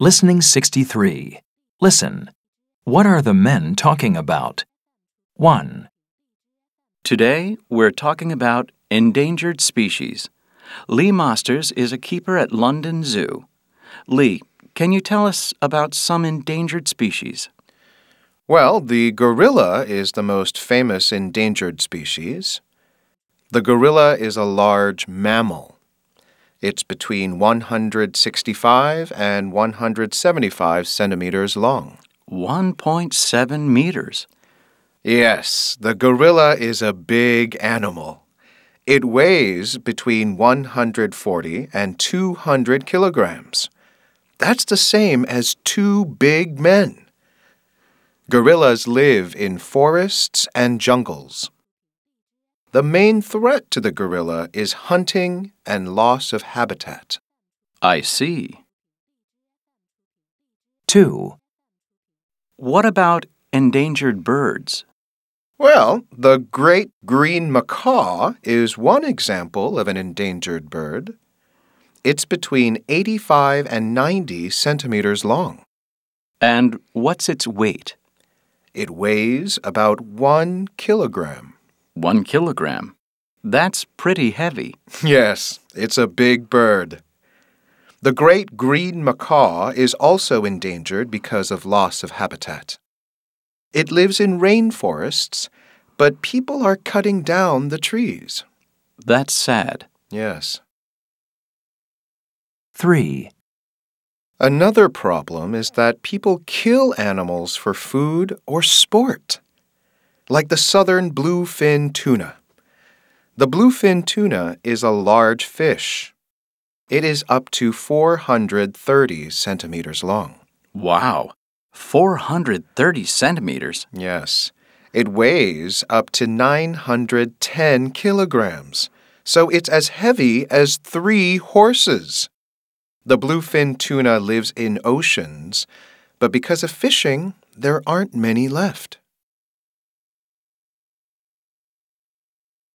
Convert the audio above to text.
Listening 63. Listen. What are the men talking about? 1, Today, we're talking about endangered species. Lee Masters is a keeper at London Zoo. Lee, can you tell us about some endangered species? Well, the gorilla is the most famous endangered species. The gorilla is a large mammal. It's between 165 and 175 centimeters long. 1.7 meters. Yes, the gorilla is a big animal. It weighs between 140 and 200 kilograms. That's the same as two big men. Gorillas live in forests and jungles. The main threat to the gorilla is hunting and loss of habitat. I see. 2, What about endangered birds? Well, the great green macaw is one example of an endangered bird. It's between 85 and 90 centimeters long. And what's its weight? It weighs about one kilogram. One kilogram. That's pretty heavy. Yes, it's a big bird. The great green macaw is also endangered because of loss of habitat. It lives in rainforests, but people are cutting down the trees. That's sad. Yes. 3, Another problem is that people kill animals for food or sport, like the southern bluefin tuna. The bluefin tuna is a large fish. It is up to 430 centimeters long. Wow. 430 centimeters. Yes. It weighs up to 910 kilograms, so it's as heavy as three horses. The bluefin tuna lives in oceans, but because of fishing, there aren't many left.